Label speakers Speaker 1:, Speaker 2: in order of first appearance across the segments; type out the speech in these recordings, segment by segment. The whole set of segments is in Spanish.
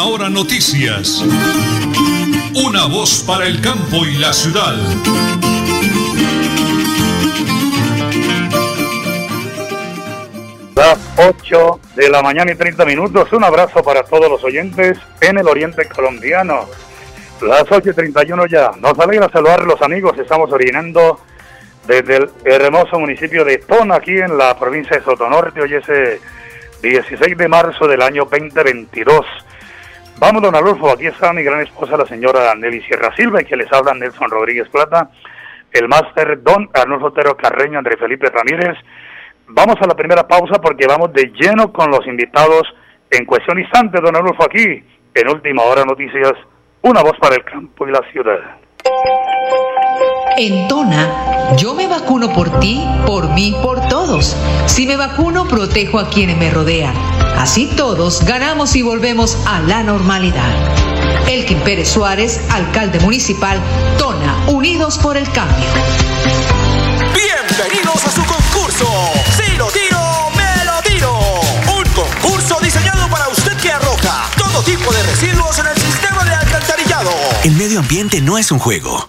Speaker 1: Última Hora Noticias. Una voz para el campo y la ciudad.
Speaker 2: Las 8 de la mañana y 30 minutos. Un abrazo para todos los oyentes en el oriente colombiano. Las 8 y 31 ya. Nos alegra saludar los amigos. Estamos originando desde el hermoso municipio de Tona, aquí en la provincia de Sotonorte. Hoy es 16 de marzo del año 2022. Vamos, don Adolfo, aquí está mi gran esposa, la señora Nelly Sierra Silva, y que les habla Nelson Rodríguez Plata, el máster don Arnulfo Otero Carreño, André Felipe Ramírez. Vamos a la primera pausa porque vamos de lleno con los invitados en cuestión instante, don Arnulfo, aquí en Última Hora Noticias, una voz para el campo y la ciudad.
Speaker 3: En Tona, yo me vacuno por ti, por mí, por todos. Si me vacuno, protejo a quienes me rodean. Así todos ganamos y volvemos a la normalidad. Elkin Pérez Suárez, alcalde municipal, Tona, Unidos por el Cambio.
Speaker 4: Bienvenidos a su concurso. Si lo tiro, me lo tiro. Un concurso diseñado para usted que arroja todo tipo de residuos en el sistema de alcantarillado.
Speaker 5: El medio ambiente no es un juego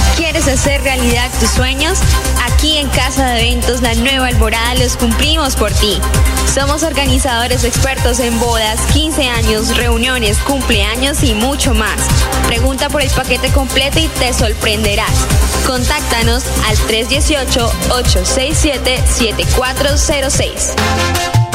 Speaker 6: ¿Quieres hacer realidad tus sueños? Aquí en Casa de Eventos La Nueva Alborada los cumplimos por ti. Somos organizadores expertos en bodas, 15 años, reuniones, cumpleaños y mucho más. Pregunta por el paquete completo y te sorprenderás. Contáctanos al 318-867-7406.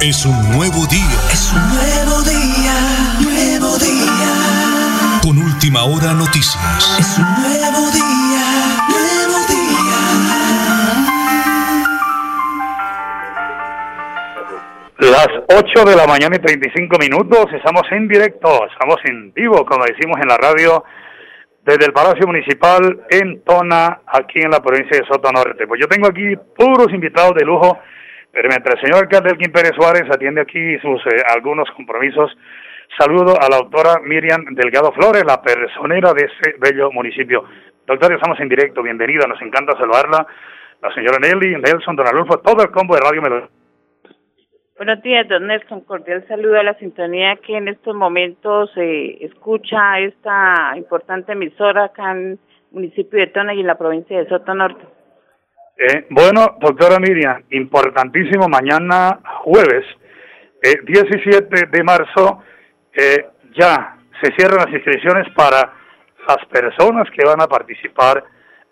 Speaker 1: Es un nuevo día.
Speaker 4: Es un nuevo día, nuevo día.
Speaker 1: Con última hora noticias.
Speaker 4: Es un nuevo día, nuevo
Speaker 2: día. Las 8 de la mañana y 35 minutos, estamos en directo, estamos en vivo, como decimos en la radio, desde el Palacio Municipal en Tona, aquí en la provincia de Soto Norte. Pues yo tengo aquí puros invitados de lujo, pero mientras el señor alcalde Elkin Pérez Suárez atiende aquí sus eh, algunos compromisos, saludo a la doctora Miriam Delgado Flores, la personera de este bello municipio. Doctora, estamos en directo, bienvenida, nos encanta saludarla. La señora Nelly, Nelson, Don Adolfo, todo el combo de Radio Melodía.
Speaker 7: Buenos días, don Nelson. Cordial saludo a la sintonía que en estos momentos se escucha esta importante emisora acá en el municipio de Tona y en la provincia de Soto Norte.
Speaker 2: Eh, bueno, doctora Miriam, importantísimo, mañana jueves, eh, 17 de marzo, eh, ya se cierran las inscripciones para las personas que van a participar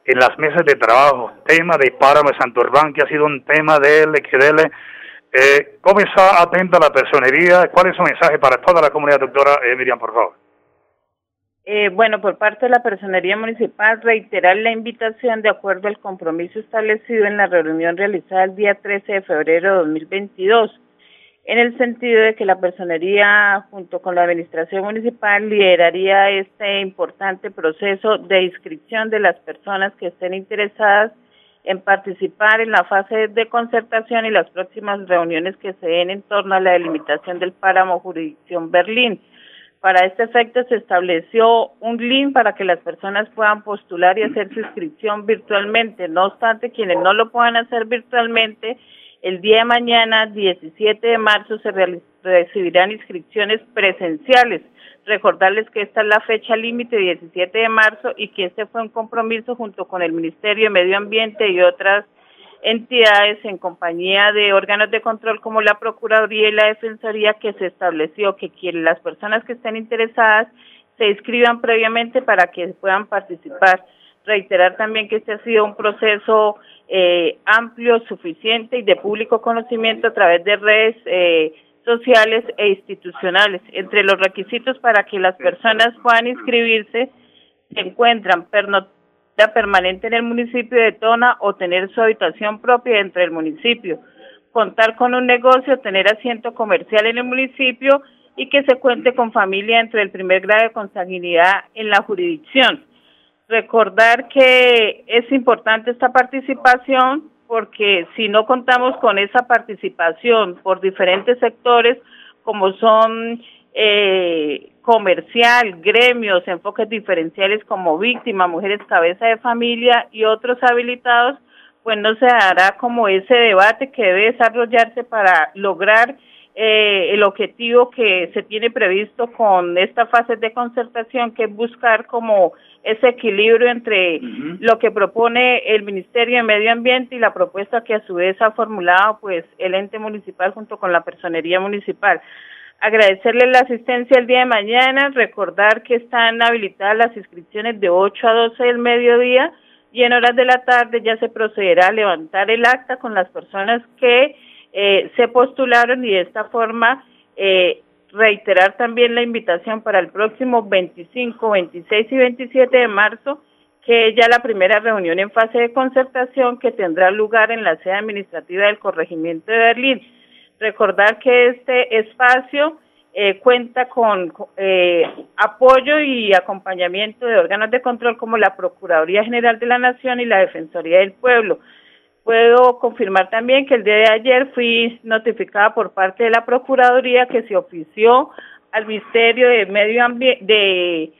Speaker 2: en las mesas de trabajo. Tema de Páramo de Santurbán, que ha sido un tema de él, que eh, ¿Cómo está atenta la personería? ¿Cuál es su mensaje para toda la comunidad, doctora eh, Miriam, por favor?
Speaker 7: Eh, bueno, por parte de la Personería Municipal, reiterar la invitación de acuerdo al compromiso establecido en la reunión realizada el día 13 de febrero de 2022 en el sentido de que la personería junto con la administración municipal lideraría este importante proceso de inscripción de las personas que estén interesadas en participar en la fase de concertación y las próximas reuniones que se den en torno a la delimitación del páramo jurisdicción Berlín. Para este efecto se estableció un link para que las personas puedan postular y hacer su inscripción virtualmente. No obstante, quienes no lo puedan hacer virtualmente, el día de mañana, 17 de marzo, se recibirán inscripciones presenciales. Recordarles que esta es la fecha límite, 17 de marzo, y que este fue un compromiso junto con el Ministerio de Medio Ambiente y otras entidades en compañía de órganos de control como la Procuraduría y la Defensoría que se estableció que las personas que estén interesadas se inscriban previamente para que puedan participar. Reiterar también que este ha sido un proceso eh, amplio, suficiente y de público conocimiento a través de redes eh, sociales e institucionales. Entre los requisitos para que las personas puedan inscribirse se encuentran pernoctar permanente en el municipio de Tona o tener su habitación propia dentro del municipio, contar con un negocio, tener asiento comercial en el municipio y que se cuente con familia entre el primer grado de consanguinidad en la jurisdicción. Recordar que es importante esta participación porque si no contamos con esa participación por diferentes sectores, como son eh, comercial, gremios, enfoques diferenciales como víctima, mujeres cabeza de familia y otros habilitados, pues no se dará como ese debate que debe desarrollarse para lograr eh, el objetivo que se tiene previsto con esta fase de concertación, que es buscar como ese equilibrio entre lo que propone el Ministerio de Medio Ambiente y la propuesta que a su vez ha formulado pues el ente municipal junto con la personería municipal agradecerle la asistencia el día de mañana, recordar que están habilitadas las inscripciones de 8 a 12 del mediodía y en horas de la tarde ya se procederá a levantar el acta con las personas que eh, se postularon y de esta forma eh, reiterar también la invitación para el próximo 25, 26 y 27 de marzo, que ya la primera reunión en fase de concertación que tendrá lugar en la sede administrativa del corregimiento de Berlín Recordar que este espacio eh, cuenta con eh, apoyo y acompañamiento de órganos de control como la Procuraduría General de la Nación y la Defensoría del Pueblo. Puedo confirmar también que el día de ayer fui notificada por parte de la Procuraduría que se ofició al Ministerio de Medio Ambiente, de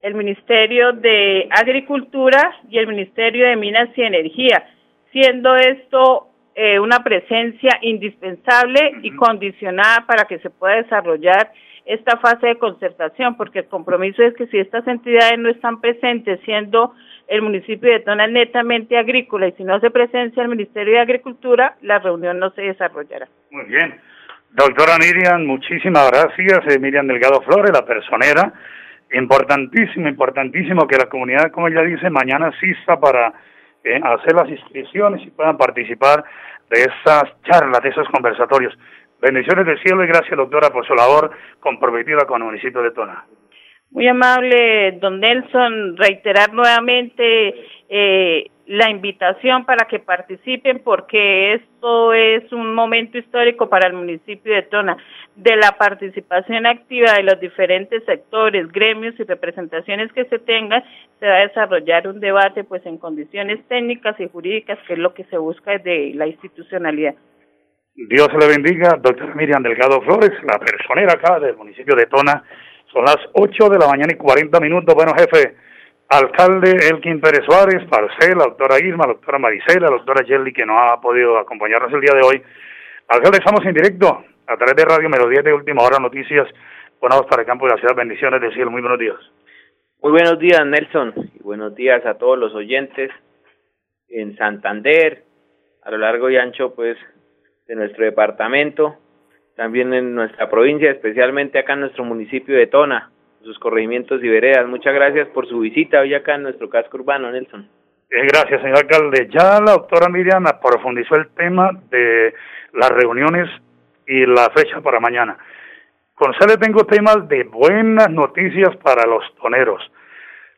Speaker 7: el Ministerio de Agricultura y el Ministerio de Minas y Energía, siendo esto eh, una presencia indispensable y condicionada para que se pueda desarrollar esta fase de concertación, porque el compromiso es que si estas entidades no están presentes, siendo el municipio de Tona netamente agrícola, y si no se presencia el Ministerio de Agricultura, la reunión no se desarrollará.
Speaker 2: Muy bien. Doctora Miriam, muchísimas gracias. Eh, Miriam Delgado Flores, la personera. Importantísimo, importantísimo que la comunidad, como ella dice, mañana asista para eh, hacer las inscripciones y puedan participar de esas charlas, de esos conversatorios. Bendiciones del cielo y gracias, doctora, por su labor comprometida con el municipio de Tona.
Speaker 7: Muy amable, don Nelson, reiterar nuevamente eh, la invitación para que participen porque esto es un momento histórico para el municipio de Tona. De la participación activa de los diferentes sectores, gremios y representaciones que se tengan, se va a desarrollar un debate pues en condiciones técnicas y jurídicas, que es lo que se busca desde la institucionalidad.
Speaker 2: Dios le bendiga, doctora Miriam Delgado Flores, la personera acá del municipio de Tona. Son las 8 de la mañana y 40 minutos. Bueno, jefe, alcalde Elkin Pérez Suárez, Parcela, doctora Irma, doctora Maricela, doctora Jelly, que no ha podido acompañarnos el día de hoy. Alcalde, estamos en directo a través de Radio Melodía de Última Hora Noticias. Buenos para el campo de la ciudad. Bendiciones del cielo. Muy buenos días.
Speaker 8: Muy buenos días, Nelson. Y buenos días a todos los oyentes en Santander, a lo largo y ancho, pues, de nuestro departamento, también en nuestra provincia, especialmente acá en nuestro municipio de Tona sus corregimientos y veredas. Muchas gracias por su visita hoy acá en nuestro casco urbano, Nelson.
Speaker 2: Eh, gracias, señor alcalde. Ya la doctora Miriam profundizó el tema de las reuniones y la fecha para mañana. Le tengo temas de buenas noticias para los toneros.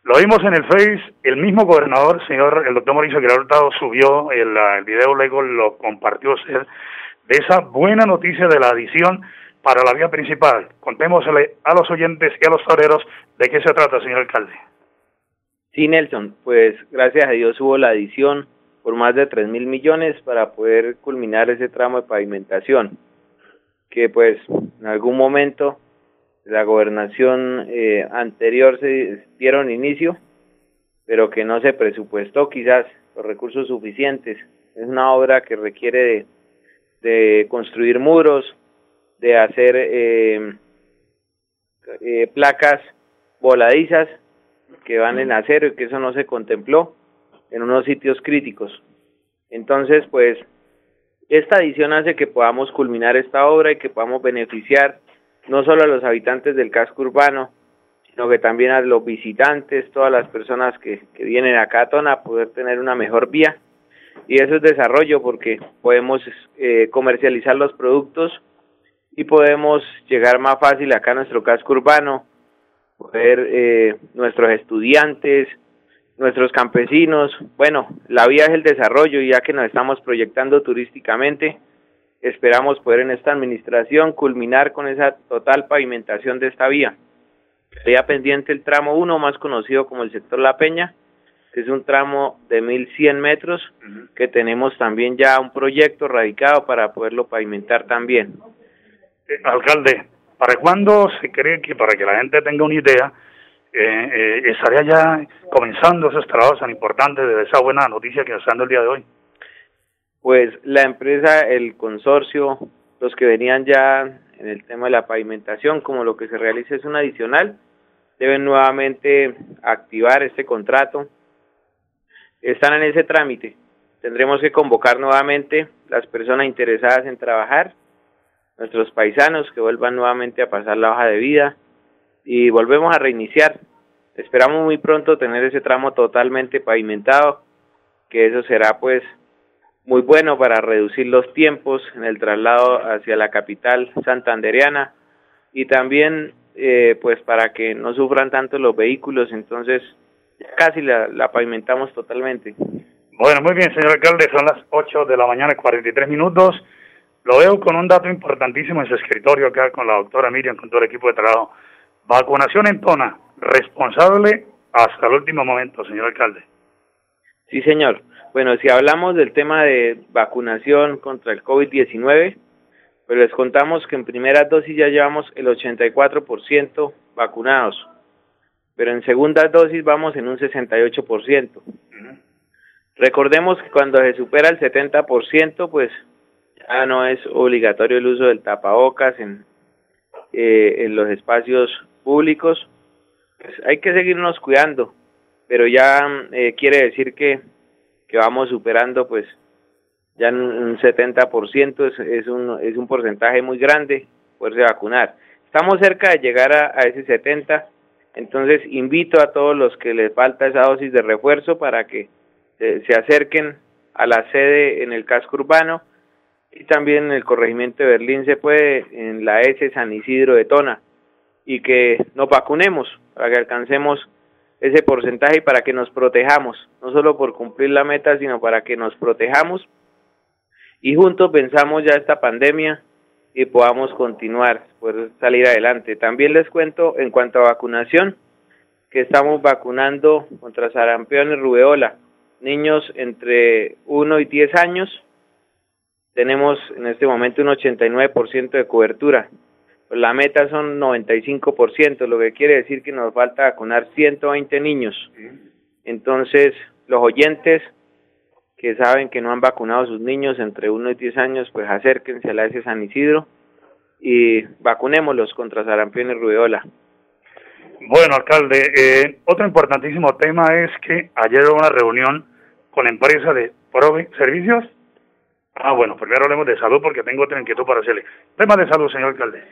Speaker 2: Lo vimos en el Face, el mismo gobernador, señor, el doctor Mauricio Girardot subió el, el video, luego lo compartió usted de esa buena noticia de la adición para la vía principal. Contémosle a los oyentes y a los toreros de qué se trata, señor alcalde.
Speaker 8: Sí, Nelson, pues gracias a Dios hubo la adición por más de 3 mil millones para poder culminar ese tramo de pavimentación, que pues en algún momento la gobernación eh, anterior se dieron inicio, pero que no se presupuestó quizás los recursos suficientes. Es una obra que requiere de, construir muros, de hacer eh, eh, placas voladizas que van en acero y que eso no se contempló en unos sitios críticos. Entonces, pues, esta adición hace que podamos culminar esta obra y que podamos beneficiar no solo a los habitantes del casco urbano, sino que también a los visitantes, todas las personas que, que vienen acá a Tona, poder tener una mejor vía. Y eso es desarrollo porque podemos eh, comercializar los productos y podemos llegar más fácil acá a nuestro casco urbano, poder eh, nuestros estudiantes, nuestros campesinos, bueno, la vía es el desarrollo y ya que nos estamos proyectando turísticamente, esperamos poder en esta administración culminar con esa total pavimentación de esta vía. Sería pendiente el tramo 1, más conocido como el sector La Peña, que es un tramo de 1100 metros, que tenemos también ya un proyecto radicado para poderlo pavimentar también.
Speaker 2: Eh, alcalde, ¿para cuándo se cree que, para que la gente tenga una idea, eh, eh, estaría ya comenzando esos trabajos tan importantes de esa buena noticia que nos está dando el día de hoy?
Speaker 8: Pues la empresa, el consorcio, los que venían ya en el tema de la pavimentación, como lo que se realiza es un adicional, deben nuevamente activar este contrato. Están en ese trámite. Tendremos que convocar nuevamente las personas interesadas en trabajar, nuestros paisanos que vuelvan nuevamente a pasar la hoja de vida, y volvemos a reiniciar. Esperamos muy pronto tener ese tramo totalmente pavimentado, que eso será pues muy bueno para reducir los tiempos en el traslado hacia la capital santandereana y también eh, pues para que no sufran tanto los vehículos, entonces casi la, pavimentamos totalmente.
Speaker 2: Bueno, muy bien, señor alcalde, son las 8 de la mañana, 43 minutos. Lo veo con un dato importantísimo en su escritorio acá con la doctora Miriam, con todo el equipo de trabajo. Vacunación en Tona, responsable hasta el último momento, señor alcalde.
Speaker 8: Sí, señor. Bueno, si hablamos del tema de vacunación contra el COVID-19, pues les contamos que en primera dosis ya llevamos el 84% vacunados, pero en segunda dosis vamos en un 68%. Recordemos que cuando se supera el 70%, pues ya no es obligatorio el uso del tapabocas en, eh, en los espacios públicos, pues hay que seguirnos cuidando, pero ya eh, quiere decir que, que vamos superando pues ya un 70% es, es, un, es un porcentaje muy grande poderse vacunar. Estamos cerca de llegar a, ese 70, entonces invito a todos los que les falta esa dosis de refuerzo para que se acerquen a la sede en el casco urbano y también en el corregimiento de Berlín se puede en la S San Isidro de Tona. Y que nos vacunemos para que alcancemos ese porcentaje y para que nos protejamos, no solo por cumplir la meta, sino para que nos protejamos. Y juntos pensamos ya esta pandemia y podamos continuar, poder salir adelante. También les cuento en cuanto a vacunación, que estamos vacunando contra sarampión y rubeola, niños entre 1 y 10 años, tenemos en este momento un 89% de cobertura la meta son 95%, lo que quiere decir que nos falta vacunar 120 niños. Entonces, los oyentes que saben que no han vacunado a sus niños entre 1 y 10 años, pues acérquense a la S San Isidro y vacunémoslos contra sarampión y rubeola.
Speaker 2: Bueno, alcalde, eh, otro importantísimo tema es que ayer hubo una reunión con la empresa de Prove Servicios. Ah, bueno, primero hablemos de salud porque tengo otra inquietud para hacerle. Tema de salud, señor alcalde.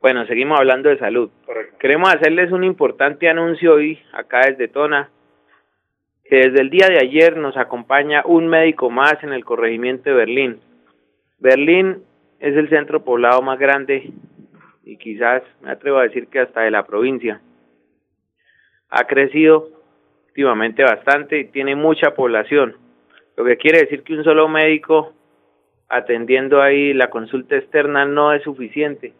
Speaker 8: Bueno, seguimos hablando de salud. Queremos hacerles un importante anuncio hoy acá desde Tona, que desde el día de ayer nos acompaña un médico más en el corregimiento de Berlín. Berlín es el centro poblado más grande y quizás me atrevo a decir que hasta de la provincia. Ha crecido últimamente bastante y tiene mucha población, lo que quiere decir que un solo médico atendiendo ahí la consulta externa no es suficiente,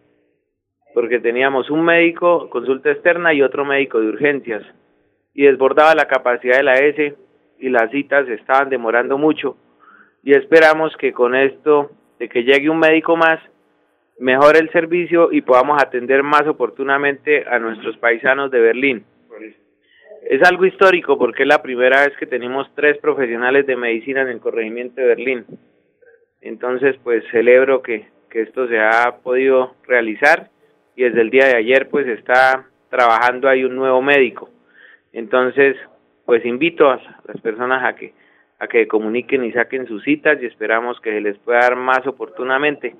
Speaker 8: porque teníamos un médico, consulta externa y otro médico de urgencias, y desbordaba la capacidad de la S y las citas estaban demorando mucho, y esperamos que con esto, de que llegue un médico más, mejore el servicio y podamos atender más oportunamente a nuestros paisanos de Berlín. Es algo histórico porque es la primera vez que tenemos tres profesionales de medicina en el corregimiento de Berlín. Entonces, pues celebro que, que esto se ha podido realizar y desde el día de ayer pues está trabajando ahí un nuevo médico. Entonces, pues invito a las personas a que a que comuniquen y saquen sus citas y esperamos que se les pueda dar más oportunamente.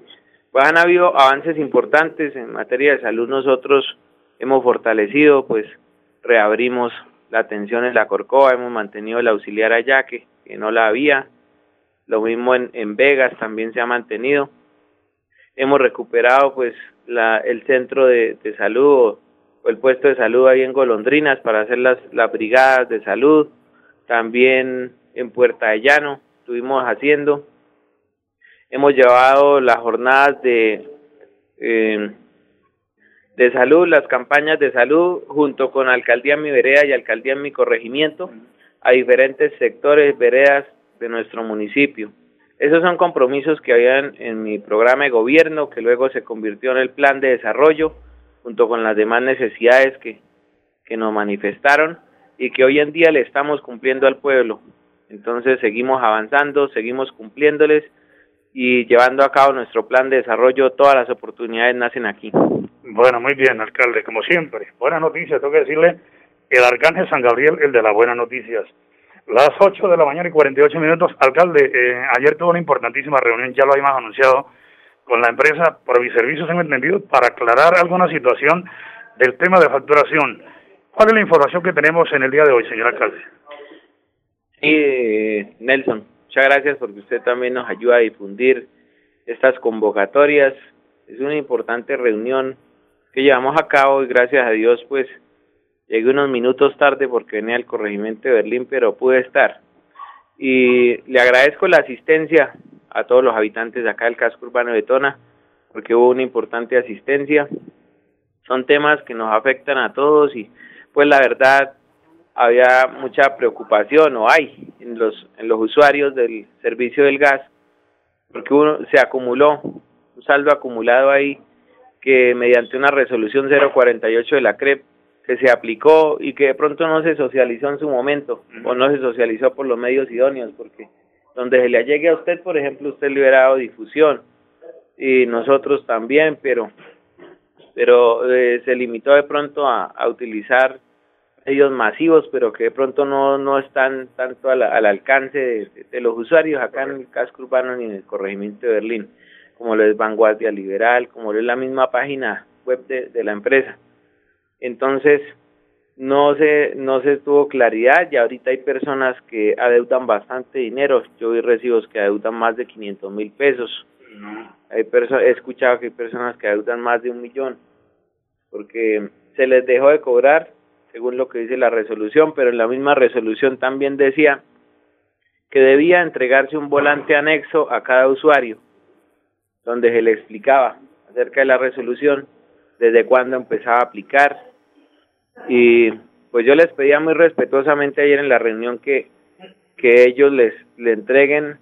Speaker 8: Pues han habido avances importantes en materia de salud. Nosotros hemos fortalecido, pues reabrimos la atención en la Corcova, hemos mantenido el auxiliar allá que, que no la había, lo mismo en, en Vegas también se ha mantenido. Hemos recuperado pues la, el centro de, de salud o, el puesto de salud ahí en Golondrinas para hacer las, las brigadas de salud, también en Puerta de Llano estuvimos haciendo. Hemos llevado las jornadas de, eh, de salud, las campañas de salud, junto con Alcaldía Mi Vereda y Alcaldía Mi Corregimiento, a diferentes sectores, veredas de nuestro municipio. Esos son compromisos que habían en mi programa de gobierno, que luego se convirtió en el plan de desarrollo, junto con las demás necesidades que, que nos manifestaron y que hoy en día le estamos cumpliendo al pueblo. Entonces seguimos avanzando, seguimos cumpliéndoles y llevando a cabo nuestro plan de desarrollo. Todas las oportunidades nacen aquí.
Speaker 2: Bueno, muy bien, alcalde, como siempre. Buenas noticias, tengo que decirle, el Arcángel San Gabriel, el de las buenas noticias. Las 8 de la mañana y 48 minutos. Alcalde, eh, ayer tuvo una importantísima reunión, ya lo habíamos anunciado, con la empresa Proviservicios, hemos entendido, para aclarar alguna situación del tema de facturación. ¿Cuál es la información que tenemos en el día de hoy, señor alcalde?
Speaker 8: Sí, Nelson, muchas gracias porque usted también nos ayuda a difundir estas convocatorias. Es una importante reunión que llevamos a cabo y gracias a Dios pues Llegué unos minutos tarde porque venía al corregimiento de Berlín, pero pude estar. Y le agradezco la asistencia a todos los habitantes de acá del casco urbano de Tona, porque hubo una importante asistencia. Son temas que nos afectan a todos y pues la verdad había mucha preocupación o hay en los en los usuarios del servicio del gas porque uno se acumuló un saldo acumulado ahí que mediante una resolución 048 de la CREP que se aplicó y que de pronto no se socializó en su momento o no se socializó por los medios idóneos, porque donde se le llegue a usted, por ejemplo, usted le hubiera difusión y nosotros también, pero pero eh, se limitó de pronto a, utilizar medios masivos, pero que de pronto no, no están tanto al, al alcance de, los usuarios acá en el casco urbano ni en el corregimiento de Berlín, como lo es Vanguardia Liberal, como lo es la misma página web de la empresa. Entonces, no se, no se tuvo claridad y ahorita hay personas que adeudan bastante dinero. Yo vi recibos que adeudan más de 500 mil pesos. Hay he escuchado que hay personas que adeudan más de un millón porque se les dejó de cobrar según lo que dice la resolución, pero en la misma resolución también decía que debía entregarse un volante anexo a cada usuario donde se le explicaba acerca de la resolución, desde cuándo empezaba a aplicar, y pues yo les pedía muy respetuosamente ayer en la reunión que, que ellos les le entreguen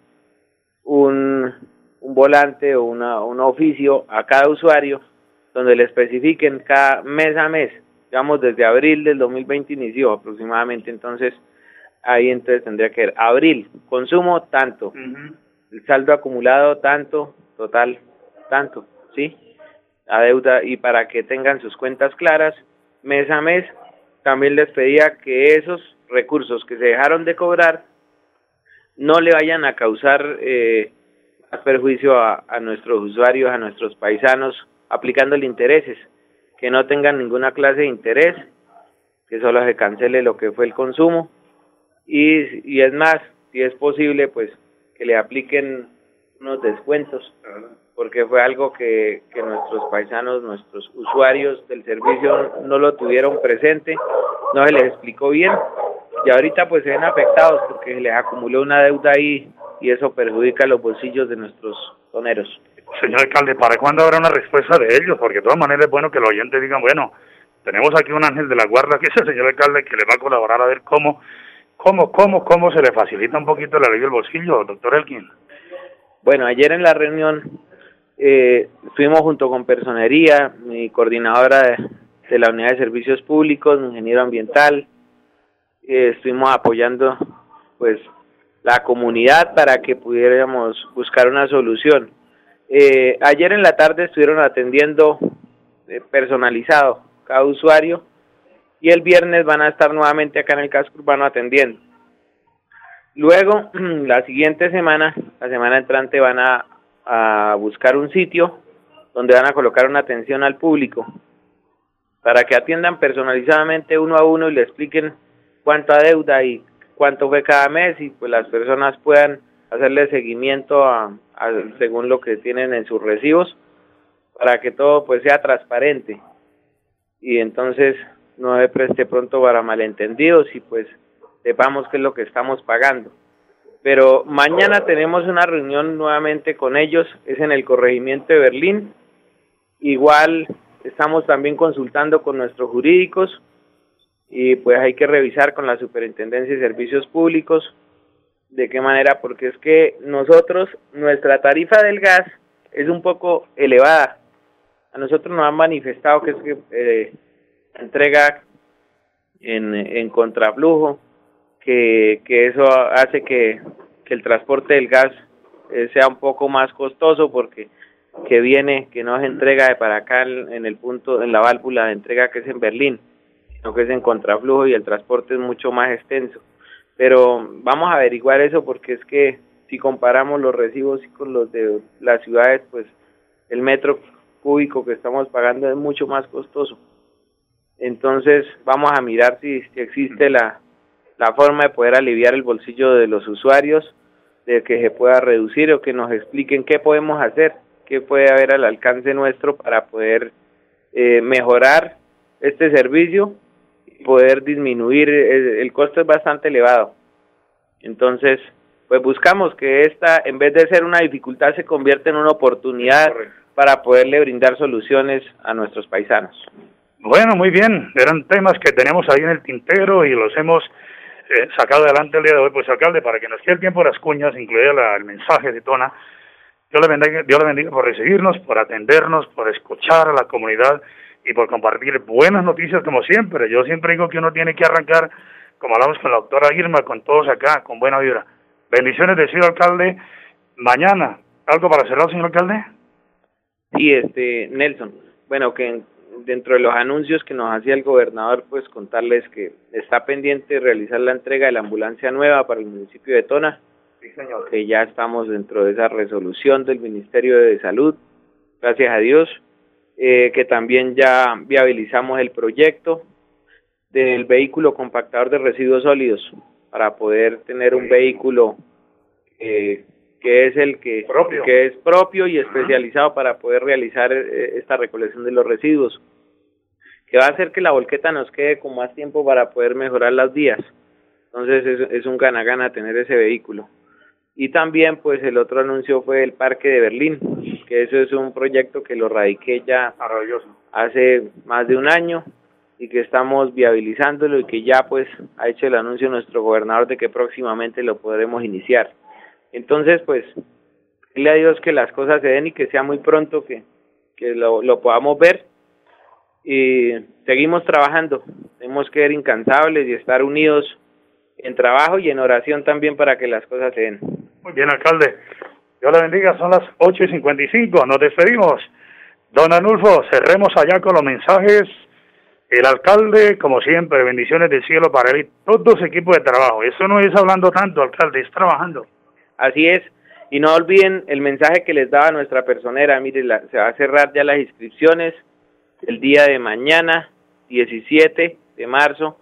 Speaker 8: un, un volante o una, un oficio a cada usuario donde le especifiquen cada mes a mes, digamos desde abril del 2020 inició aproximadamente, entonces ahí entonces tendría que ver abril, consumo tanto, uh -huh. el saldo acumulado tanto, total tanto, ¿sí? La deuda y para que tengan sus cuentas claras mes a mes, también les pedía que esos recursos que se dejaron de cobrar no le vayan a causar eh, perjuicio a, a nuestros usuarios, a nuestros paisanos, aplicándole intereses, que no tengan ninguna clase de interés, que solo se cancele lo que fue el consumo. Y, y es más, si es posible, pues que le apliquen unos descuentos porque fue algo que, que nuestros paisanos, nuestros usuarios del servicio no lo tuvieron presente, no se les explicó bien y ahorita pues se ven afectados porque se les acumuló una deuda ahí y eso perjudica los bolsillos de nuestros toneros.
Speaker 2: Señor alcalde, ¿para cuándo habrá una respuesta de ellos? Porque de todas maneras es bueno que los oyentes digan, bueno, tenemos aquí un ángel de la guarda que es el señor alcalde que le va a colaborar a ver cómo, cómo, cómo, cómo se le facilita un poquito la ley del bolsillo, doctor Elkin.
Speaker 8: Bueno, ayer en la reunión eh, fuimos junto con Personería, mi coordinadora de, la Unidad de Servicios Públicos, mi ingeniero ambiental, eh, estuvimos apoyando pues la comunidad para que pudiéramos buscar una solución. Eh, ayer en la tarde estuvieron atendiendo eh, personalizado cada usuario y el viernes van a estar nuevamente acá en el casco urbano atendiendo. Luego, la siguiente semana, la semana entrante, van a, a buscar un sitio donde van a colocar una atención al público para que atiendan personalizadamente uno a uno y le expliquen cuánta deuda y cuánto fue cada mes y pues las personas puedan hacerle seguimiento a, según lo que tienen en sus recibos para que todo pues sea transparente y entonces no se preste pronto para malentendidos y pues sepamos qué es lo que estamos pagando. Pero mañana tenemos una reunión nuevamente con ellos, es en el corregimiento de Berlín. Igual estamos también consultando con nuestros jurídicos y pues hay que revisar con la Superintendencia de Servicios Públicos de qué manera, porque es que nosotros, nuestra tarifa del gas es un poco elevada. A nosotros nos han manifestado que es que eh, entrega en, en contraflujo, que, que eso hace que, que el transporte del gas eh, sea un poco más costoso porque que viene, que no es entrega de para acá en el punto, en la válvula de entrega que es en Berlín, sino que es en contraflujo y el transporte es mucho más extenso pero vamos a averiguar eso porque es que si comparamos los recibos con los de las ciudades, pues el metro cúbico que estamos pagando es mucho más costoso. Entonces vamos a mirar si, existe la, la forma de poder aliviar el bolsillo de los usuarios, de que se pueda reducir o que nos expliquen qué podemos hacer, qué puede haber al alcance nuestro para poder eh, mejorar este servicio poder disminuir, el, costo es bastante elevado. Entonces, pues buscamos que esta, en vez de ser una dificultad, se convierta en una oportunidad para poderle brindar soluciones a nuestros paisanos.
Speaker 2: Bueno, muy bien, eran temas que tenemos ahí en el tintero y los hemos eh, sacado adelante el día de hoy. Pues alcalde, para que nos quede el tiempo las cuñas, incluida el mensaje de Tona, Dios le, bendiga, Dios le bendiga por recibirnos, por atendernos, por escuchar a la comunidad y por compartir buenas noticias como siempre. Yo siempre digo que uno tiene que arrancar, como hablamos con la doctora Irma, con todos acá, con buena vibra. Bendiciones de señor alcalde. Mañana, ¿algo para cerrar, señor alcalde?
Speaker 8: Sí, este, Nelson. Bueno, que dentro de los anuncios que nos hacía el gobernador, pues contarles que está pendiente realizar la entrega de la ambulancia nueva para el municipio de Tona.
Speaker 2: Sí, señor.
Speaker 8: Que ya estamos dentro de esa resolución del Ministerio de Salud. Gracias a Dios eh, que también ya viabilizamos el proyecto del vehículo compactador de residuos sólidos para poder tener un vehículo eh, que es el que, que es propio y especializado para poder realizar eh, esta recolección de los residuos que va a hacer que la volqueta nos quede con más tiempo para poder mejorar las vías. Entonces es, es un gana-gana tener ese vehículo. Y también pues el otro anuncio fue el Parque de Berlín, que eso es un proyecto que lo radiqué ya hace más de un año y que estamos viabilizándolo y que ya pues ha hecho el anuncio nuestro gobernador de que próximamente lo podremos iniciar. Entonces pues, dile a Dios que las cosas se den y que sea muy pronto que, que lo, lo podamos ver y seguimos trabajando, tenemos que ser incansables y estar unidos en trabajo y en oración también para que las cosas se den.
Speaker 2: Muy bien, alcalde. Dios le bendiga, son las 8 y 55. Nos despedimos. Don Anulfo, cerremos allá con los mensajes. El alcalde, como siempre, bendiciones del cielo para él y todo su equipo de trabajo. Eso no es hablando tanto, alcalde, es trabajando.
Speaker 8: Así es. Y no olviden el mensaje que les daba nuestra personera. Mire, se va a cerrar ya las inscripciones el día de mañana, 17 de marzo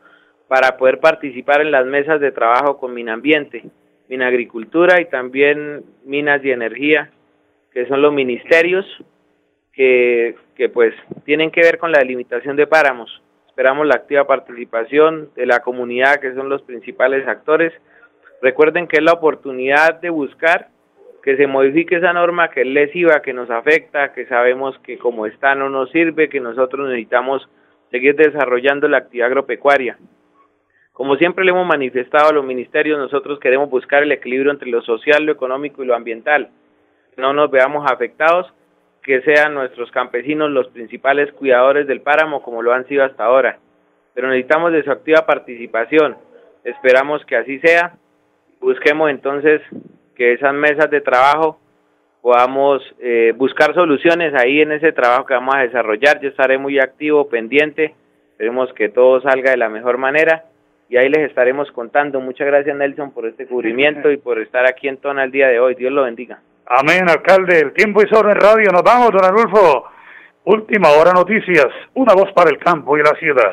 Speaker 8: para poder participar en las mesas de trabajo con Minambiente, Minagricultura y también Minas y Energía, que son los ministerios que, pues tienen que ver con la delimitación de páramos. Esperamos la activa participación de la comunidad, que son los principales actores, Recuerden que es la oportunidad de buscar que se modifique esa norma que es lesiva, que nos afecta, que sabemos que como está no nos sirve, que nosotros necesitamos seguir desarrollando la actividad agropecuaria. Como siempre le hemos manifestado a los ministerios, nosotros queremos buscar el equilibrio entre lo social, lo económico y lo ambiental. No nos veamos afectados, que sean nuestros campesinos los principales cuidadores del páramo como lo han sido hasta ahora. Pero necesitamos de su activa participación. Esperamos que así sea. Busquemos entonces que esas mesas de trabajo podamos eh, buscar soluciones ahí en ese trabajo que vamos a desarrollar. Yo estaré muy activo, pendiente. Esperemos que todo salga de la mejor manera y ahí les estaremos contando. Muchas gracias Nelson por este cubrimiento y por estar aquí en Tona el día de hoy. Dios lo bendiga.
Speaker 2: Amén, alcalde. El tiempo y sobre radio. Nos vamos, don Arnulfo. Última hora noticias. Una voz para el campo y la ciudad.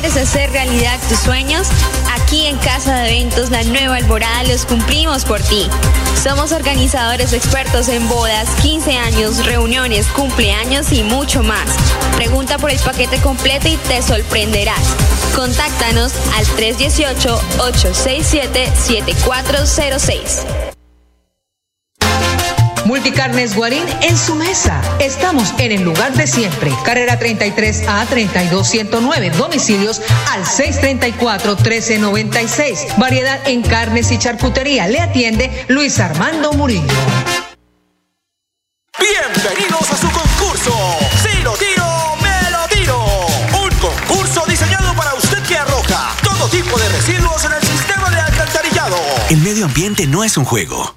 Speaker 6: ¿Quieres hacer realidad tus sueños? Aquí en Casa de Eventos La Nueva Alborada los cumplimos por ti. Somos organizadores expertos en bodas, 15 años, reuniones, cumpleaños y mucho más. Pregunta por el paquete completo y te sorprenderás. Contáctanos al 318-867-7406.
Speaker 3: Multicarnes Guarín en su mesa. Estamos en el lugar de siempre. Carrera 33 a 32109. Domicilios al 634 1396. Variedad en carnes y charcutería. Le atiende Luis Armando Murillo.
Speaker 4: Bienvenidos a su concurso. Si lo tiro, me lo tiro. Un concurso diseñado para usted que arroja todo tipo de residuos en el sistema de alcantarillado.
Speaker 5: El medio ambiente no es un juego.